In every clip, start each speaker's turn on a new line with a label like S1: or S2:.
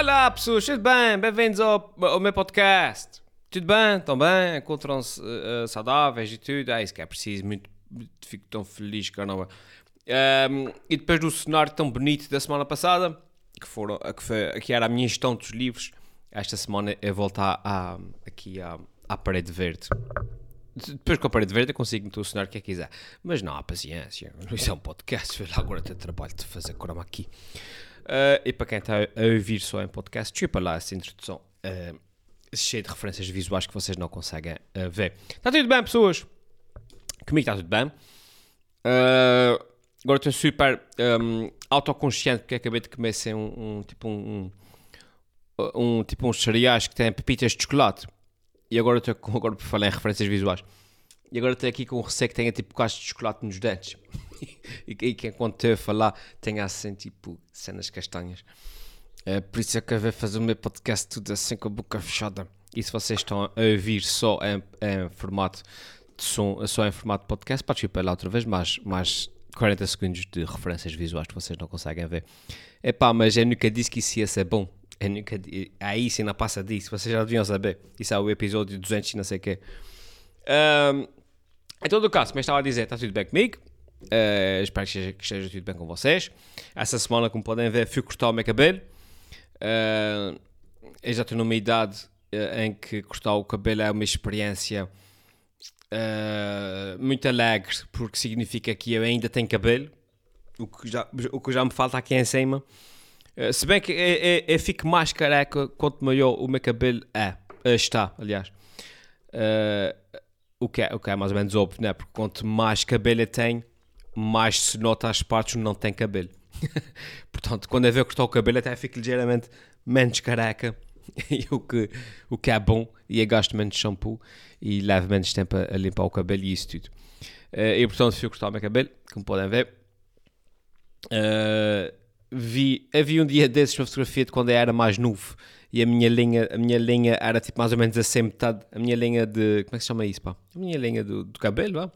S1: Olá pessoas, tudo bem? Bem-vindos ao, ao meu podcast. Tudo bem? Estão bem? Encontram-se uh, saudáveis e tudo? É isso que é preciso. Muito, fico tão feliz, caramba. Um, e depois do cenário tão bonito da semana passada, que, foram, que, foi, que era a minha gestão dos livros, esta semana eu voltar à, aqui à, à parede verde. Depois com a parede verde eu consigo meter o cenário que é quiser. Mas não há paciência. Isso é um podcast. Agora tenho trabalho de fazer croma aqui. Uh, e para quem está a ouvir só em podcast, desculpa lá essa introdução uh, cheia de referências visuais que vocês não conseguem uh, ver. Está tudo bem, pessoas? Comigo está tudo bem. agora estou super um, autoconsciente porque acabei de comer assim, um, um, tipo um, um, tipo uns cereais que têm pepitas de chocolate. E agora estou agora por falar em referências visuais. E agora estou aqui com um receio que tenha tipo quase de chocolate nos dentes. E, e que enquanto estou a falar tenha assim tipo cenas castanhas. É, por isso é que eu vou fazer o meu podcast tudo assim com a boca fechada. E se vocês estão a ouvir só em, em formato de som, só em formato de podcast, ir para lá outra vez, mais, mais 40 segundos de referências visuais que vocês não conseguem ver. Epá, mas eu nunca disse que isso ia ser bom. Eu nunca, aí sim não passa disso, vocês já deviam saber. Isso é o episódio 200 e não sei o quê. Um, em todo o caso, eu estava a dizer, está tudo bem comigo. Uh, espero que esteja, que esteja, tudo bem com vocês. Essa semana, como podem ver, fui cortar o meu cabelo. Uh, eu já estou numa idade uh, em que cortar o cabelo é uma experiência muito alegre, porque significa que eu ainda tenho cabelo, o que já, o que já me falta aqui em cima. se bem que eu, eu, eu, fico mais careca quanto maior o meu cabelo é, está, aliás. o, que é, o que é mais ou menos óbvio, né? porque quanto mais cabelo eu tenho, mais se nota as partes onde não tem cabelo. Portanto, quando eu ver cortar o cabelo, até fico ligeiramente menos careca, o, que, o que é bom, e eu gasto menos shampoo e levo menos tempo a, a limpar o cabelo e isso tudo. Uh, e portanto, fui cortar o meu cabelo, como podem ver. Uh, vi, havia um dia desses uma fotografia de quando eu era mais novo e a minha linha, a minha linha era tipo mais ou menos assim metade, a minha linha de, como é que se chama isso, pá? A minha linha do, do cabelo, pá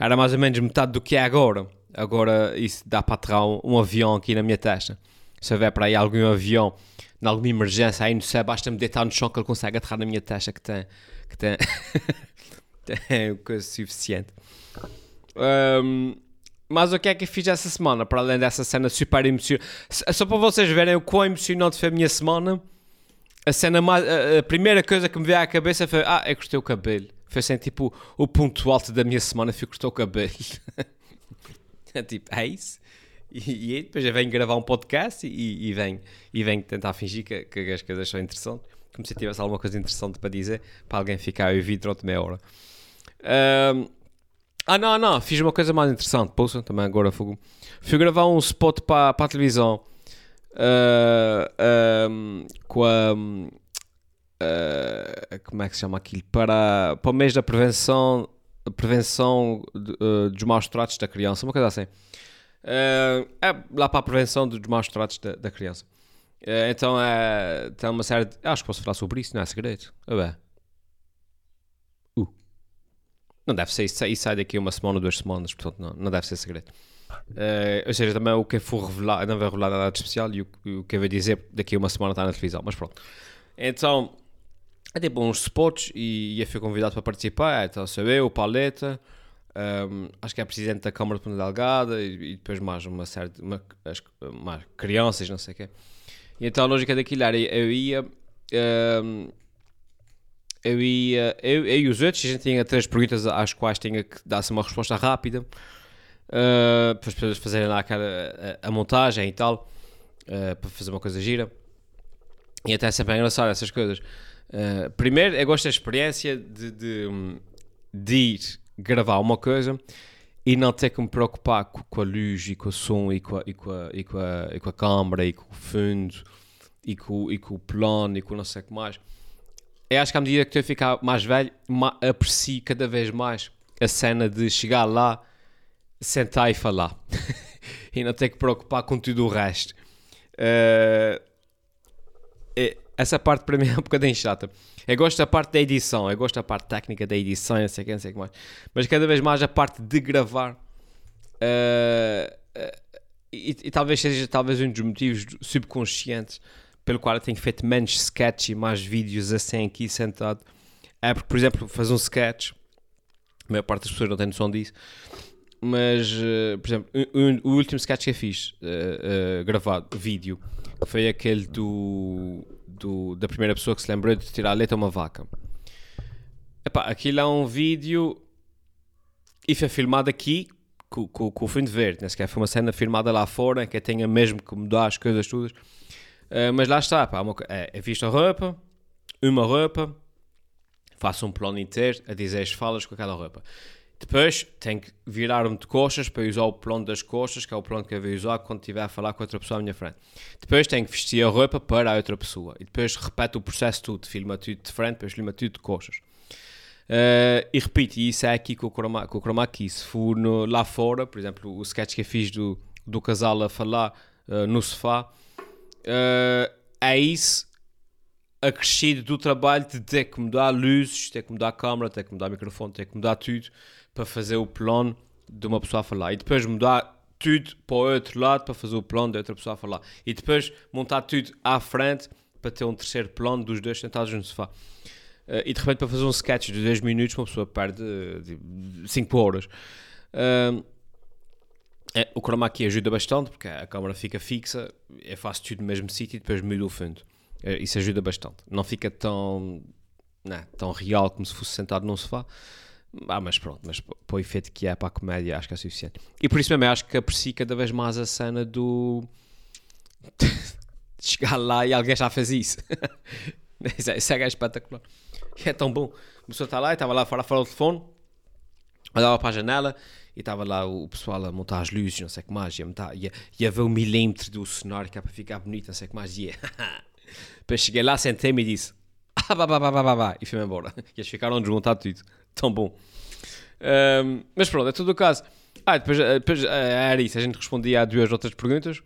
S1: era mais ou menos metade do que é agora. Agora isso dá para aterrar um, um avião aqui na minha testa. Se houver para aí algum avião, em alguma emergência, aí no céu, basta-me deitar no chão que ele consegue aterrar na minha testa que tem, que tem, tem coisa suficiente. Um, mas o que é que eu fiz essa semana, para além dessa cena super emocionante? Só para vocês verem o quão emocionante foi a minha semana, a cena mais, a, a primeira coisa que me veio à cabeça foi, ah, eu cortei o cabelo. Foi assim, tipo, o ponto alto da minha semana foi cortar o cabelo. é tipo, é isso? E, e depois eu venho gravar um podcast e, e, venho, e venho tentar fingir que, que as coisas são interessantes. Como se tivesse alguma coisa interessante para dizer, para alguém ficar a ouvir durante meia hora. Um, ah, não, não, fiz uma coisa mais interessante. Poxa, também agora fui, fui gravar um spot para, para a televisão uh, um, com a uh, como é que se chama aquilo? Para, para o mês da prevenção, prevenção de, uh, dos maus tratos da criança, uma coisa assim. Uh, é lá para a prevenção dos maus tratos da, da criança. então é, tem uma série de, Acho que posso falar sobre isso, não é segredo. Ah, bem. Uh. Não deve ser, isso, isso sai daqui uma semana ou duas semanas, portanto não, não deve ser segredo. Uh, ou seja, também o que for revelar, não vai revelar nada de especial e o, o que eu vou dizer daqui a uma semana está na televisão, mas pronto. Então, é tipo uns spots e, e fui convidado para participar. Então, sou eu, o Paleta, um, acho que é presidente da Câmara de Ponta Delgada e, e, depois mais uma série de uma, as, mais crianças, não sei o quê. E então a lógica daquilo era eu ia. Um, eu ia. Eu, eu, e os outros, a gente tinha três perguntas às quais tinha que dar-se uma resposta rápida uh, para as pessoas fazerem lá aquela, a, a montagem e tal, uh, para fazer uma coisa gira. E até sempre é engraçado essas coisas. Uh, primeiro, eu gosto da experiência de, de, de, ir gravar uma coisa e não ter que me preocupar com, com a luz e com o som e com a, e com a, e com a, e com a câmera e com o fundo e com, e com o plano e com não sei o que mais. Eu acho que à medida que a ficar mais velho, aprecio cada vez mais a cena de chegar lá, sentar e falar e não ter que preocupar com tudo o resto. Uh, essa parte para mim é um bocadinho chata. Eu gosto da parte da edição, eu gosto da parte técnica da edição, não sei o que, não sei o que mais. Mas cada vez mais a parte de gravar. Uh, uh, e, e, talvez seja talvez um dos motivos subconscientes pelo qual eu tenho feito menos sketch e mais vídeos assim aqui sentado é porque, por exemplo, fazer um sketch, a maior parte das pessoas não tem noção disso, mas, uh, por exemplo, o, o, último sketch que eu fiz, gravado, vídeo, foi aquele do, do, da primeira pessoa que se lembrou de tirar a leite a uma vaca. Epá, aquilo é um vídeo e foi filmado aqui com, com, com o fundo verde, né? sequer foi uma cena filmada lá fora, que tenha mesmo que mudar as coisas todas. mas lá está, pá, uma, é, é visto a roupa, uma roupa, faço um plano inteiro a dizer as falas com aquela roupa. Depois tenho que virar-me de coxas para usar o plano das coxas, que é o plano que eu vou usar quando estiver a falar com outra pessoa à minha frente. Depois tenho que vestir a roupa para a outra pessoa. E depois repete o processo tudo. Filma tudo de frente, depois filma tudo de coxas. Uh, e repito, e isso é aqui com o chroma, com o chroma key. Se for no, lá fora, por exemplo, o sketch que eu fiz do, do casal a falar uh, no sofá, uh, é isso acrescido do trabalho de ter que mudar luzes, ter que mudar a câmera, ter que mudar o microfone, ter que mudar tudo para fazer o plano de uma pessoa a falar. E depois mudar tudo para o outro lado para fazer o plano de outra pessoa a falar. E depois montar tudo à frente para ter um terceiro plano dos dois sentados no sofá. Uh, e de repente para fazer um sketch de 10 minutos uma pessoa perde 5 horas. Uh, é, o chroma aqui ajuda bastante porque a câmera fica fixa, é fácil tudo no mesmo sítio e depois muda o fundo. Uh, isso ajuda bastante. Não fica tão, não, né, tão real como se fosse sentado num sofá. Ah, mas pronto, mas para o efeito que é para a comédia acho que é suficiente. E por isso mesmo acho que aprecio cada vez mais a cena do. chegar lá e alguém já fez isso. isso, é, é espetacular. E é tão bom. A pessoa está lá e estava lá fora, fora do telefone, olhava para a janela e estava lá o pessoal a montar as luzes, não sei o que mais, ia, montar, ia ver o milímetro do cenário que é para ficar bonito, não sei o que mais, ia. Depois cheguei lá, sentei-me e disse. Ah, e fui-me embora. E eles ficaram desmontados tudo tão bom. Um, mas pronto, é tudo o caso. Ah, depois, eh, depois eh, era isso, a gente respondia a duas outras perguntas,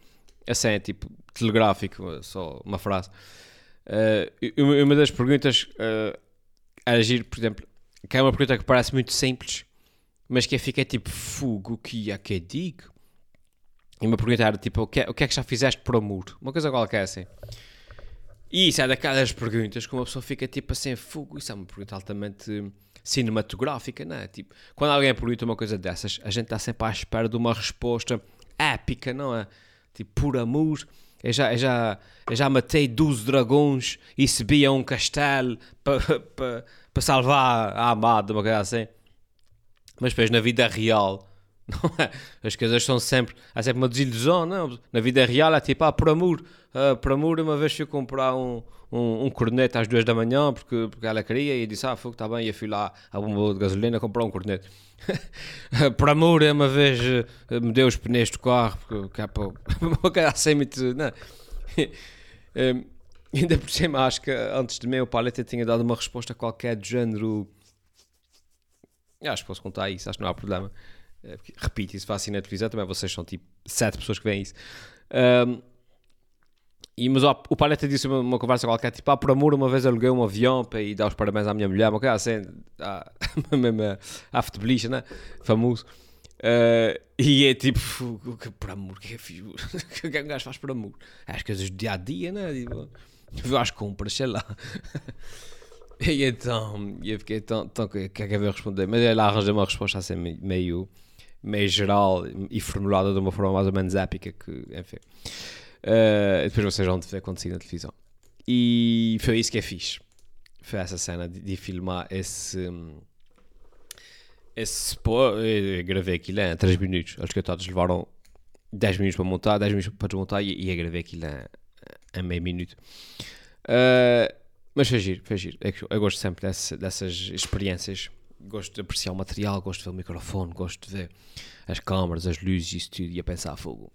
S1: assim é tipo telegráfico, só uma frase. Uh, uma das perguntas uh, era agir, por exemplo, que é uma pergunta que parece muito simples, mas que fica tipo fogo, que é que digo? E uma pergunta era tipo, o que, é, o que é que já fizeste por amor? Uma coisa qualquer assim. E isso é daquelas perguntas que uma pessoa fica tipo assim, fogo, isso é uma pergunta altamente cinematográfica, não é? Tipo, quando alguém pergunta uma coisa dessas, a gente está sempre à espera de uma resposta épica, não é? Tipo, por amor, eu já, eu já, eu já matei 12 dragões e subi a um castelo para pa, pa salvar a amada, uma coisa assim. Mas depois na vida real, não é? As coisas são sempre, há sempre uma desilusão, não? Na vida real é tipo, ah, por amor, uh, por amor, uma vez fui comprar um, um, um às duas da manhã porque, porque ela queria e disse: Ah, fogo, está bem. E eu fui lá à bomba de gasolina comprar um cornete. por amor, uma vez uh, me deu os pneus do carro porque é para uma cara assim muito. Não. um, ainda por cima, acho que antes de mim o Paleta tinha dado uma resposta qualquer do género. Acho que posso contar isso, acho que não há problema. Uh, repito, isso vai assim na televisão também. Vocês são tipo sete pessoas que veem isso. Um, e, mas ó, o Paleta disse uma, uma, conversa qualquer, tipo, ah, por amor, uma vez aluguei um avião para ir dar os parabéns à minha mulher, uma coisa assim, à, mesmo à futebolista, né? Famoso. Uh, e é tipo, por amor, o que é que, o que é que um gajo faz por amor? As coisas do dia a dia, né? Tipo, eu às compras, sei lá. e então, eu fiquei tão, tão que é que eu responder? Mas ele arranjou uma resposta assim meio, meio geral e formulada de uma forma mais ou menos épica que, enfim. Uh, depois vocês vão ver sair na televisão. E foi isso que é fixe. Foi essa cena de, de filmar esse. Esse. Pô, eu gravei aquilo em 3 minutos. Os coitados levaram 10 minutos para montar, 10 minutos para desmontar e, e gravei aquilo em, em meio minuto. Uh, mas foi giro, foi giro. Eu, eu gosto sempre desse, dessas experiências. Gosto de apreciar o material, gosto de ver o microfone, gosto de ver as câmaras, as luzes e isso tudo e a pensar fogo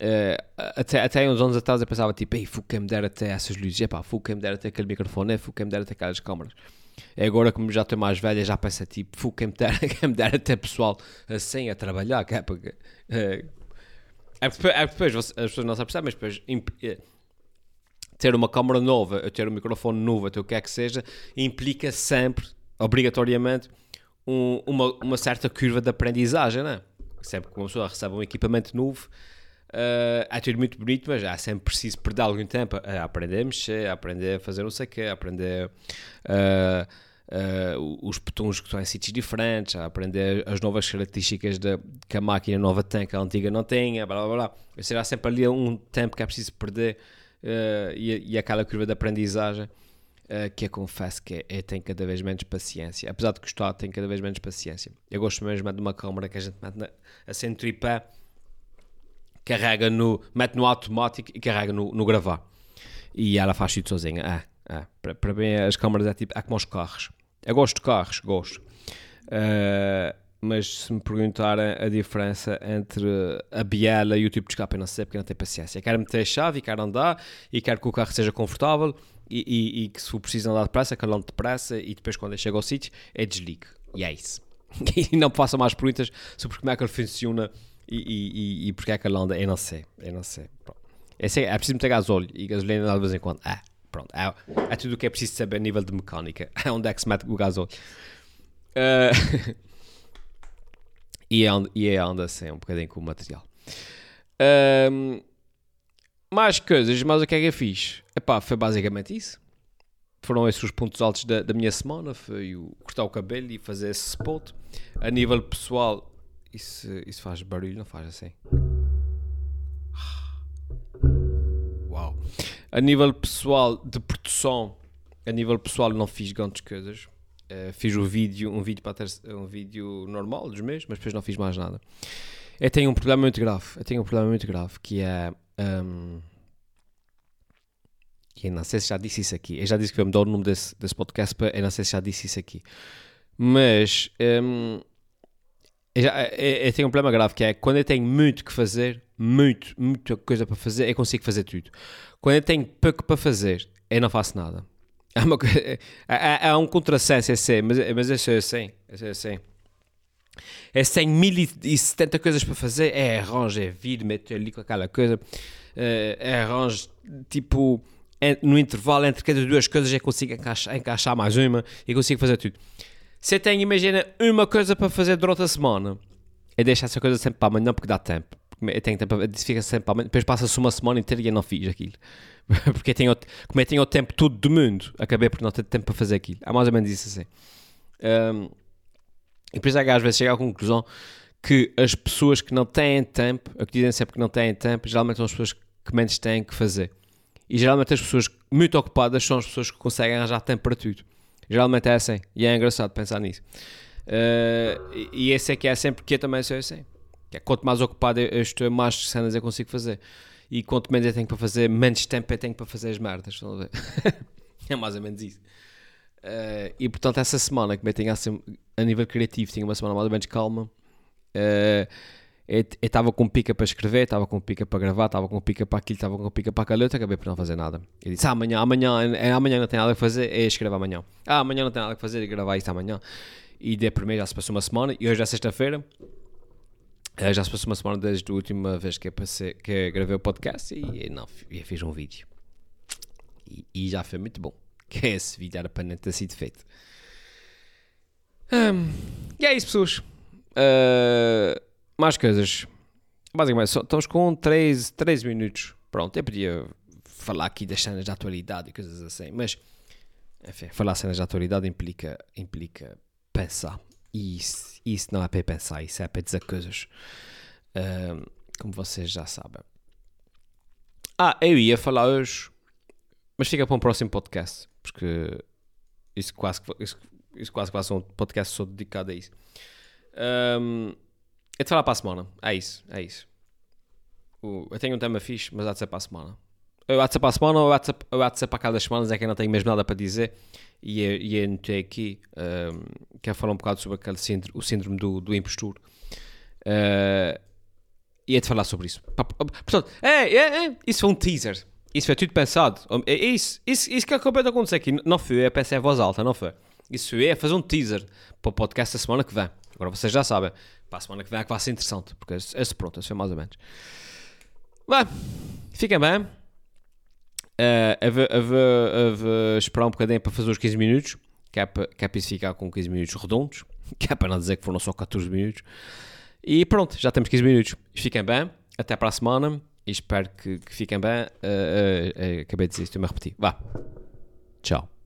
S1: Uh, até, até uns anos atrás eu pensava tipo, ei, fui quem me dera até essas luzes, epá, fui quem me dera até aquele microfone, fui quem me dera até aquelas câmaras. E agora, como já estou mais velha, já pensa tipo, fui quem me dera, quem me dera até pessoal assim a trabalhar, que é porque. Uh, é, é depois as pessoas não se percebem, mas depois eh, ter uma câmara nova, ter um microfone novo, ter o que é que seja, implica sempre, obrigatoriamente, um, uma, uma certa curva de aprendizagem, não é? Sempre que uma pessoa recebe um equipamento novo Uh, é tudo muito bonito, mas é sempre preciso perder algum tempo a aprender a mexer, a aprender a fazer não sei o quê, a aprender uh, uh, os botões que estão em sítios diferentes, a aprender as novas características de, que a máquina nova tem, que a antiga não tem, blá blá blá. Será sempre ali um tempo que é preciso perder uh, e, e aquela curva de aprendizagem. Que eu confesso que é, é, tem cada vez menos paciência. Apesar de gostar, tem cada vez menos paciência. Eu gosto mesmo de uma câmera que a gente mete na, assim tripé carrega no, mete no automático e carrega no, no gravar. E ela faz tudo sozinha. É, é. Para, para mim, as câmaras é tipo, é como os carros. Eu gosto de carros, gosto. Uh, mas se me perguntarem a diferença entre a biela e o tipo de escape, eu não sei porque não tenho paciência. quero meter a chave e quero andar e quero que o carro seja confortável e, e, e que se for preciso andar depressa, que eu ande depressa e depois quando eu ao sítio, é desligue. E é isso. e não façam mais perguntas sobre como é que ele funciona e, e, e porque é que ele anda, eu não sei, eu não sei. É, sei, é preciso meter gasóleo e gasolina de vez em quando. Ah, pronto, é, é tudo o que é preciso saber a nível de mecânica. É onde é que se mete o gasóleo. Uh, e, é, e é anda assim, um bocadinho com o material. Um, mais coisas, mas o que é que eu fiz? Epá, foi basicamente isso. Foram esses os pontos altos da, da minha semana. Foi o cortar o cabelo e fazer esse spot. A nível pessoal, isso, isso faz barulho, não faz assim? Uau! A nível pessoal de produção, a nível pessoal não fiz grandes coisas. Uh, fiz um vídeo, um vídeo para ter, um vídeo normal dos meus, mas depois não fiz mais nada. Eu tenho um problema muito grave. Eu tenho um problema muito grave que é um, eu não sei se já disse isso aqui. Eu já disse que me dar o nome desse, desse podcast, eu não sei se já disse isso aqui. Mas um, eu, já, eu, tenho um problema grave que é quando eu tenho muito que fazer, muito, muita coisa para fazer, eu consigo fazer tudo. Quando eu tenho pouco para fazer, eu não faço nada. É, uma, é, é, um contrassenso, eu sei, mas, mas eu eu sei, eu eu sei. É 100 1070 coisas para fazer, é arranjo, é vir, meter ali com aquela coisa, é, é arranjo, tipo, no intervalo entre cada duas coisas eu consigo encaixar, encaixar mais uma e consigo fazer tudo. Você tem, imagina, uma coisa para fazer durante a semana. E deixa essa coisa sempre para amanhã porque dá tempo. Eu tenho tempo, fica sempre para amanhã. Depois passa-se uma semana inteira e eu não fiz aquilo. porque eu tenho, como eu tenho o tempo todo do mundo, acabei por não ter tempo para fazer aquilo. É mais ou menos isso assim. Um, e isso é que às vezes chega à conclusão que as pessoas que não têm tempo, a que dizem sempre que não têm tempo, geralmente são as pessoas que menos têm que fazer. E geralmente as pessoas muito ocupadas são as pessoas que conseguem arranjar tempo para tudo. Geralmente é assim. E é engraçado pensar nisso. Uh, e esse é que é sempre que eu também sou assim. Que é, quanto mais ocupado eu estou, mais cenas eu consigo fazer. E quanto menos eu tenho para fazer, menos tempo eu tenho para fazer as merdas. Estão a ver? é mais ou menos isso. Uh, e portanto, essa semana que eu tenho assim, a nível criativo, tinha uma semana mais ou menos calma. Uh, eu estava com pica para escrever, estava com pica para gravar, estava com pica para aquilo, estava com pica para aquilo, eu acabei por não fazer nada. Eu disse, ah, amanhã, amanhã, é, amanhã não tem nada a fazer, é escrever amanhã. Ah, amanhã não tem nada a fazer, é gravar isso amanhã. E de primeiro já se passou uma semana, e hoje é sexta-feira, eh, já se passou uma semana desde a última vez que passei, que gravei o podcast e não, eu fiz um vídeo. E, e já foi muito bom. Que esse vídeo era para não ter sido feito. E é isso, pessoas. Uh, mais coisas. Basicamente, só, estamos com 3, 3 minutos. Pronto, eu podia falar aqui das cenas de atualidade e coisas assim, mas enfim, falar cenas de atualidade implica, implica pensar. E isso, isso não é para pensar, isso é para dizer coisas. Um, como vocês já sabem. Ah, eu ia falar hoje, mas fica para um próximo podcast, porque isso quase, isso, isso quase vai ser um podcast só dedicado a isso. Um, é de falar para a semana. É isso, é isso. eu tenho um tema fixe, mas há de ser para a semana. Ou há de ser para a semana ou há de ser, há de ser para cada semanas, é que eu não tenho mesmo nada para dizer. E eu, e eu aqui, um, quero falar um bocado sobre aquele síndrome, o síndrome do, do impostor. Uh, e é de falar sobre isso. Portanto, é, é, é, isso foi um teaser. Isso foi tudo pensado. É isso, isso, isso que acabou de acontecer aqui. Não foi, eu pensei em voz alta, não foi. Isso é fazer um teaser para o podcast da semana que vem. Agora vocês já sabem. Para a semana que vem é que vai ser interessante. Porque esse, pronto, esse foi mais ou menos. Bem, fiquem bem. Uh, eu, vou, eu, eu esperar um bocadinho para fazer os 15 minutos. Que é para, que é para isso ficar com 15 minutos redondos. Que é para não dizer que foram só 14 minutos. E pronto, já temos 15 minutos. Fiquem bem. até para a semana e espero que, que fiquem bem. Uh, uh, acabei de dizer, estou-me a repetir. Vá. Tchau.